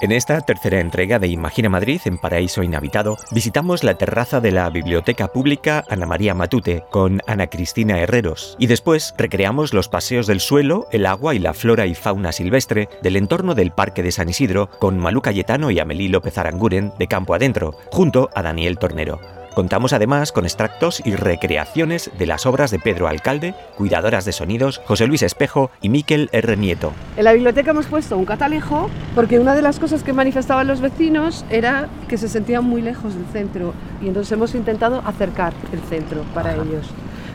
En esta tercera entrega de Imagina Madrid en Paraíso Inhabitado, visitamos la terraza de la Biblioteca Pública Ana María Matute con Ana Cristina Herreros y después recreamos los paseos del suelo, el agua y la flora y fauna silvestre del entorno del Parque de San Isidro con Malú Cayetano y Amelie López Aranguren de Campo Adentro, junto a Daniel Tornero. Contamos además con extractos y recreaciones de las obras de Pedro Alcalde, Cuidadoras de Sonidos, José Luis Espejo y Miquel R. Nieto. En la biblioteca hemos puesto un catalejo porque una de las cosas que manifestaban los vecinos era que se sentían muy lejos del centro y entonces hemos intentado acercar el centro para ellos.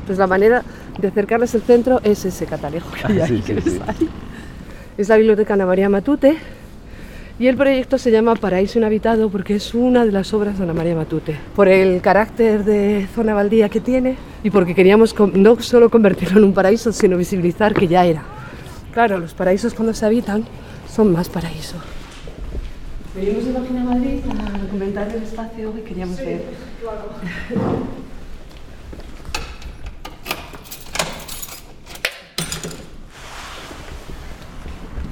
Entonces la manera de acercarles el centro es ese catalejo que hay, Sí, sí, que sí. es ahí. Es la biblioteca Ana María Matute y el proyecto se llama Paraíso Inhabitado porque es una de las obras de Ana María Matute. Por el carácter de zona baldía que tiene y porque queríamos no solo convertirlo en un paraíso, sino visibilizar que ya era. Claro, los paraísos cuando se habitan son más paraíso. Venimos de Página Madrid a documentar el espacio que queríamos ver.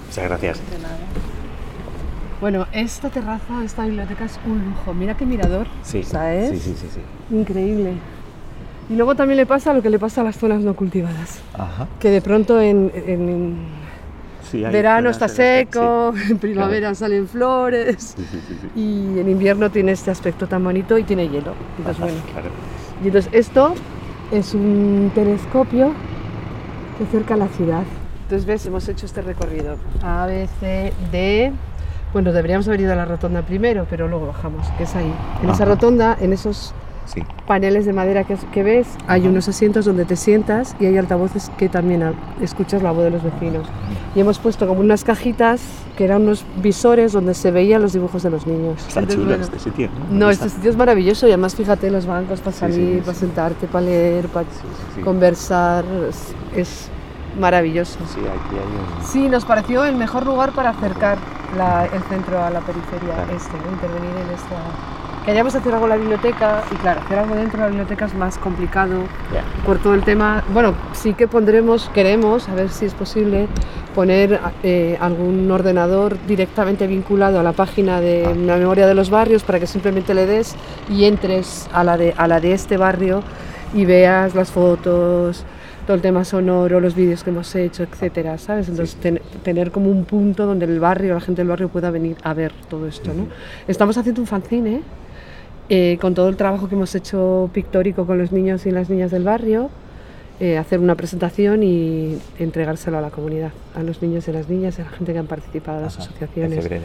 Muchas gracias. Bueno, esta terraza, esta biblioteca es un lujo. Mira qué mirador. Sí, ¿Sabes? sí, sí, sí, sí. Increíble. Y luego también le pasa lo que le pasa a las zonas no cultivadas. Ajá. Que de pronto en, en Sí, hay verano está seco, sí. en primavera salen flores Sí, sí, sí, sí. y en invierno tiene este aspecto tan bonito y tiene hielo. Entonces, bueno. Claro. Y entonces esto es un telescopio que acerca la ciudad. Entonces ves, hemos hecho este recorrido. A, B, C, D. Bueno, deberíamos haber ido a la rotonda primero, pero luego bajamos, que es ahí. En esa Ajá. rotonda, en esos Sí. paneles de madera que, que ves, hay Ajá. unos asientos donde te sientas y hay altavoces que también escuchas la voz de los vecinos. Y hemos puesto como unas cajitas que eran unos visores donde se veían los dibujos de los niños. Está Entonces, chulo bueno, este sitio, ¿no? no, Está- este sitio es maravilloso y además fíjate los bancos para Sí, salir, sí, para sí. sentarte, para leer, para Sí, sí, sí. conversar. Es, es maravilloso. Sí, aquí hay un... Sí, nos pareció el mejor lugar para acercar la- el centro a la periferia, Claro. este, ¿no? intervenir en esta... Queríamos hacer algo en la biblioteca y claro, hacer algo dentro de la biblioteca es más complicado Ya. por todo el tema. Bueno, sí que pondremos, queremos, a ver si es posible, poner eh, algún ordenador directamente vinculado a la página de Ah. la memoria de los barrios para que simplemente le des y entres a la de, a la de este barrio y veas las fotos, todo el tema sonoro, los vídeos que hemos hecho, etcétera, ¿sabes? Entonces ten- tener como un punto donde el barrio, la gente del barrio pueda venir a ver todo esto, ¿no? Estamos haciendo un fanzine eh, con todo el trabajo que hemos hecho pictórico con los niños y las niñas del barrio, eh, hacer una presentación y entregárselo a la comunidad, a los niños y las niñas y a la gente que han participado, a las Ajá, En asociaciones. febrero.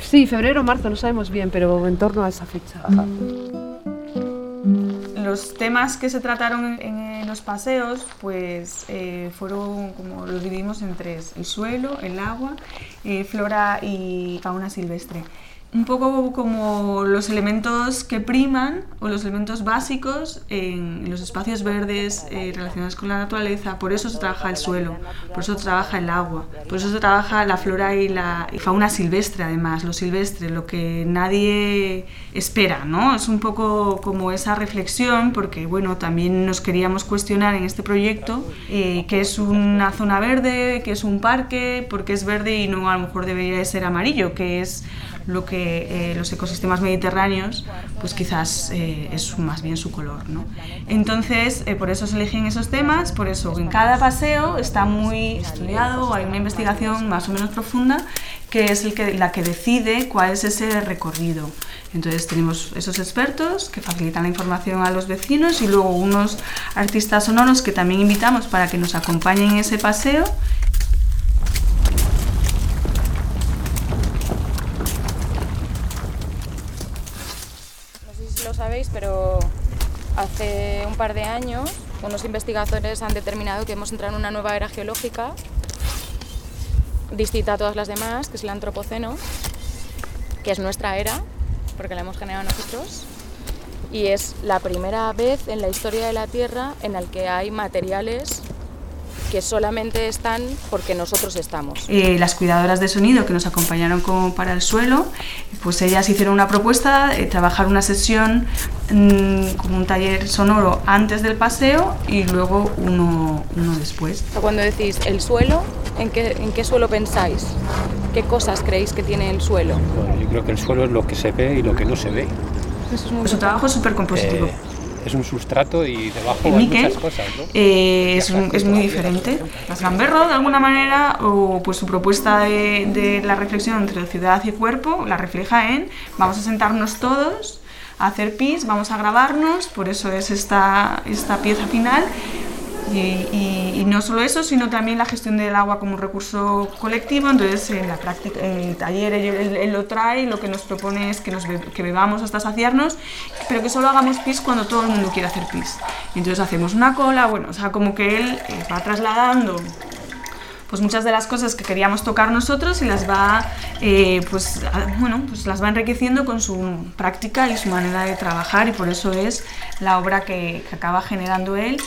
Sí, febrero o marzo, no sabemos bien, pero en torno a esa fecha. Ajá. Los temas que se trataron en, los paseos, pues eh, fueron como los dividimos en tres: el suelo, el agua, eh, flora y fauna silvestre. Un poco como los elementos que priman o los elementos básicos en, los espacios verdes eh, relacionados con la naturaleza. Por eso se trabaja el suelo, por eso se trabaja el agua, por eso se trabaja la flora y la fauna silvestre, además, lo silvestre, lo que nadie espera, ¿no? Es un poco como esa reflexión, porque bueno, también nos queríamos cuestionar en este proyecto eh, qué es una zona verde, qué es un parque, por qué es verde y no a lo mejor debería de ser amarillo, que es lo que eh, los ecosistemas mediterráneos, pues quizás eh, es más bien su color, ¿no? Entonces, eh, por eso se eligen esos temas, por eso en cada paseo está muy estudiado, hay una investigación más o menos profunda que es la que decide cuál es ese recorrido. Entonces tenemos esos expertos que facilitan la información a los vecinos y luego unos artistas sonoros que también invitamos para que nos acompañen en ese paseo sabéis, pero hace un par de años unos investigadores han determinado que hemos entrado en una nueva era geológica distinta a todas las demás, que es el antropoceno, que es nuestra era, porque la hemos generado nosotros, y es la primera vez en la historia de la Tierra en la que hay materiales que solamente están porque nosotros estamos. Eh, las cuidadoras de sonido que nos acompañaron como para el suelo, pues ellas hicieron una propuesta de trabajar una sesión mm, como un taller sonoro antes del paseo y luego uno, uno después. Cuando decís el suelo, ¿En qué, ¿En qué suelo pensáis? ¿Qué cosas creéis que tiene el suelo? Bueno, yo creo que el suelo es lo que se ve y lo que no se ve. Eso es muy Su trabajo es súper compositivo. Eh, es un sustrato y debajo hay muchas cosas, ¿no? eh, es, un- es muy diferente. Las Gamberro, de alguna manera, o pues su propuesta de, de la reflexión entre ciudad y cuerpo, la refleja en vamos a sentarnos todos a hacer pis, vamos a grabarnos, por eso es esta, esta pieza final. Y, y- no solo eso, sino también la gestión del agua como un recurso colectivo. Entonces, en la práctica, en el taller él, él- él lo trae lo que nos propone es que, nos be- que bebamos hasta saciarnos, pero que solo hagamos pis cuando todo el mundo quiere hacer pis. Entonces hacemos una cola, bueno, o sea, como que él eh, va trasladando pues muchas de las cosas que queríamos tocar nosotros y las va eh, pues bueno pues las va enriqueciendo con su práctica y su manera de trabajar y por eso es la obra que, que acaba generando él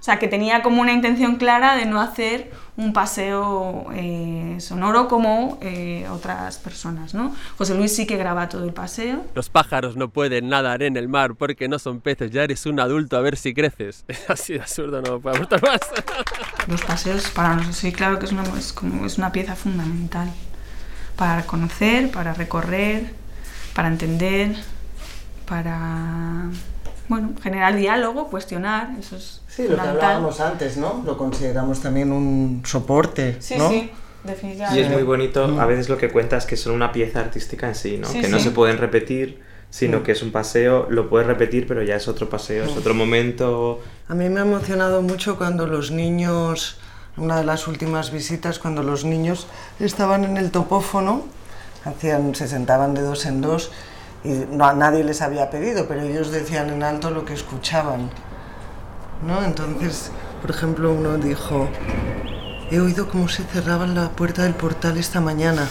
O sea, que tenía como una intención clara de no hacer un paseo eh, sonoro como eh, otras personas, ¿no? José Luis sí que graba todo el paseo. Los pájaros no pueden nadar en el mar porque no son peces. Ya eres un adulto, a ver si creces. Así de absurdo, no puedo aportar más. Los paseos para nosotros sí, claro que es una, es como, es una pieza fundamental para conocer, para recorrer, para entender, para bueno, generar diálogo, cuestionar, eso es Sí, lo que hablábamos antes, ¿no? Lo consideramos también un soporte, Sí, ¿no? sí, Y definitivamente. es muy bonito, a veces lo que cuenta es que son una pieza artística en sí, ¿no? Sí, que no sí. se pueden repetir, sino Mm. que es un paseo, lo puedes repetir, pero ya es otro paseo, es otro momento. A mí me ha emocionado mucho cuando los niños, una de las últimas visitas, cuando los niños estaban en el topófono, hacían, se sentaban de dos en dos y no, nadie les había pedido, pero ellos decían en alto lo que escuchaban. ¿no? Entonces, por ejemplo, uno dijo, he oído cómo se cerraba la puerta del portal esta mañana.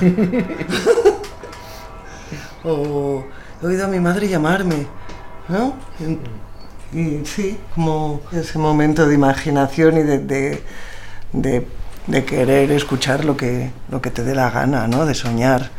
o he oído a mi madre llamarme, ¿no? Y, y sí, como ese momento de imaginación y de, de, de- de querer escuchar lo que, lo que te dé la gana, ¿no? De soñar.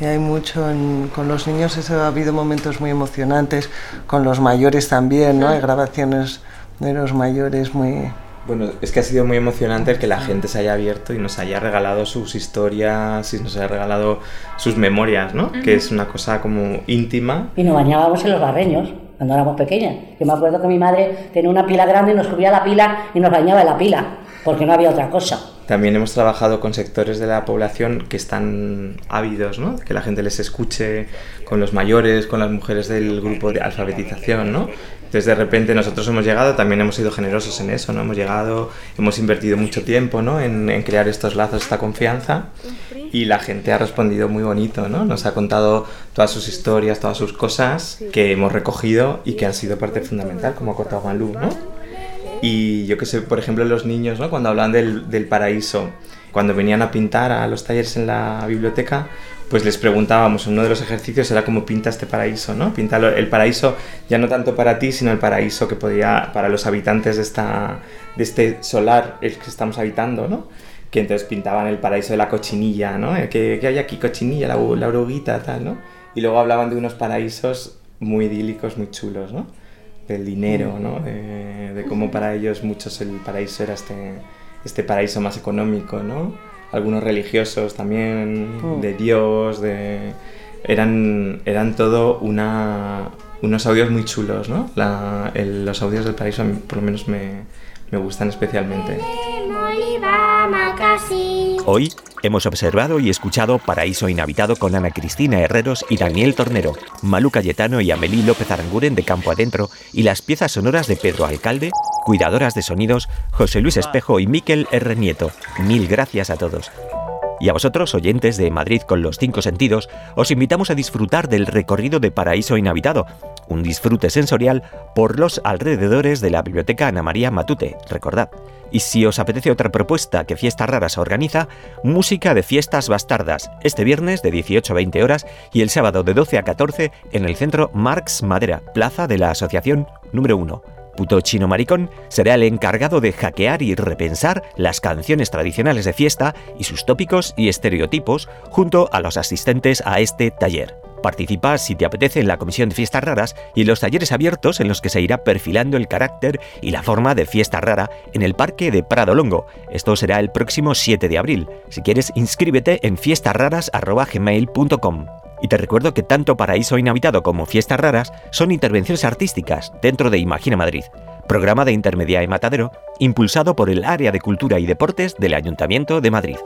Y hay mucho en- con los niños, eso ha habido momentos muy emocionantes, con los mayores también, ¿no? Hay grabaciones de los mayores muy... Bueno, es que ha sido muy emocionante el que la gente se haya abierto y nos haya regalado sus historias y nos haya regalado sus memorias, ¿no? Que es una cosa como íntima. Y nos bañábamos en los barreños cuando éramos pequeñas. Yo me acuerdo que mi madre tenía una pila grande y nos subía a la pila y nos bañaba en la pila, porque no había otra cosa. También hemos trabajado con sectores de la población que están ávidos, ¿no? Que la gente les escuche, con los mayores, con las mujeres del grupo de alfabetización, ¿no? Entonces de repente nosotros hemos llegado, también hemos sido generosos en eso, ¿no? Hemos llegado, hemos invertido mucho tiempo, ¿no? En, en crear estos lazos, esta confianza y la gente ha respondido muy bonito, ¿no? Nos ha contado todas sus historias, todas sus cosas que hemos recogido y que han sido parte fundamental, como ha contado Malú, ¿no? Y yo que sé, por ejemplo, los niños, ¿no? Cuando hablan del, del paraíso, cuando venían a pintar a los talleres en la biblioteca, pues les preguntábamos, uno de los ejercicios era cómo pinta este paraíso, ¿no? Pinta el paraíso ya no tanto para ti, sino el paraíso que podía para los habitantes de, esta, de este solar el que estamos habitando, ¿no? Que entonces pintaban el paraíso de la cochinilla, ¿no? Eh, ¿Qué, qué hay aquí? Cochinilla, la, la oruguita, tal, ¿no? Y luego hablaban de unos paraísos muy idílicos, muy chulos, ¿no? Del dinero, ¿no? De, de cómo para ellos muchos el paraíso era este, este paraíso más económico, ¿no? Algunos religiosos también, de Dios, de... Eran, eran todo una, unos audios muy chulos, ¿no? La- el- los audios del paraíso a mí, por lo menos me, me gustan especialmente. Hoy hemos observado y escuchado Paraíso Inhabitado con Ana Cristina Herreros y Daniel Tornero, Malú Cayetano y Amelie López Aranguren de Campo Adentro y las piezas sonoras de Pedro Alcalde, cuidadoras de sonidos José Luis Espejo y Miquel R. Nieto. Mil gracias a todos. Y a vosotros, oyentes de Madrid con los cinco sentidos, os invitamos a disfrutar del recorrido de Paraíso Inhabitado, un disfrute sensorial por los alrededores de la Biblioteca Ana María Matute, recordad. Y si os apetece otra propuesta que Fiestas Raras organiza, música de fiestas bastardas, este viernes de 18 a 20 horas y el sábado de 12 a 14 en el centro Marx Madera, plaza de la Asociación número 1 puto chino maricón, será el encargado de hackear y repensar las canciones tradicionales de fiesta y sus tópicos y estereotipos junto a los asistentes a este taller. Participa si te apetece en la Comisión de Fiestas Raras y en los talleres abiertos en los que se irá perfilando el carácter y la forma de fiesta rara en el Parque de Prado Longo. Esto será el próximo 7 de abril. Si quieres, inscríbete en fiestasraras.gmail.com. Y te recuerdo que tanto Paraíso Inhabitado como Fiestas Raras son intervenciones artísticas dentro de Imagina Madrid, programa de intermedia y matadero impulsado por el Área de Cultura y Deportes del Ayuntamiento de Madrid.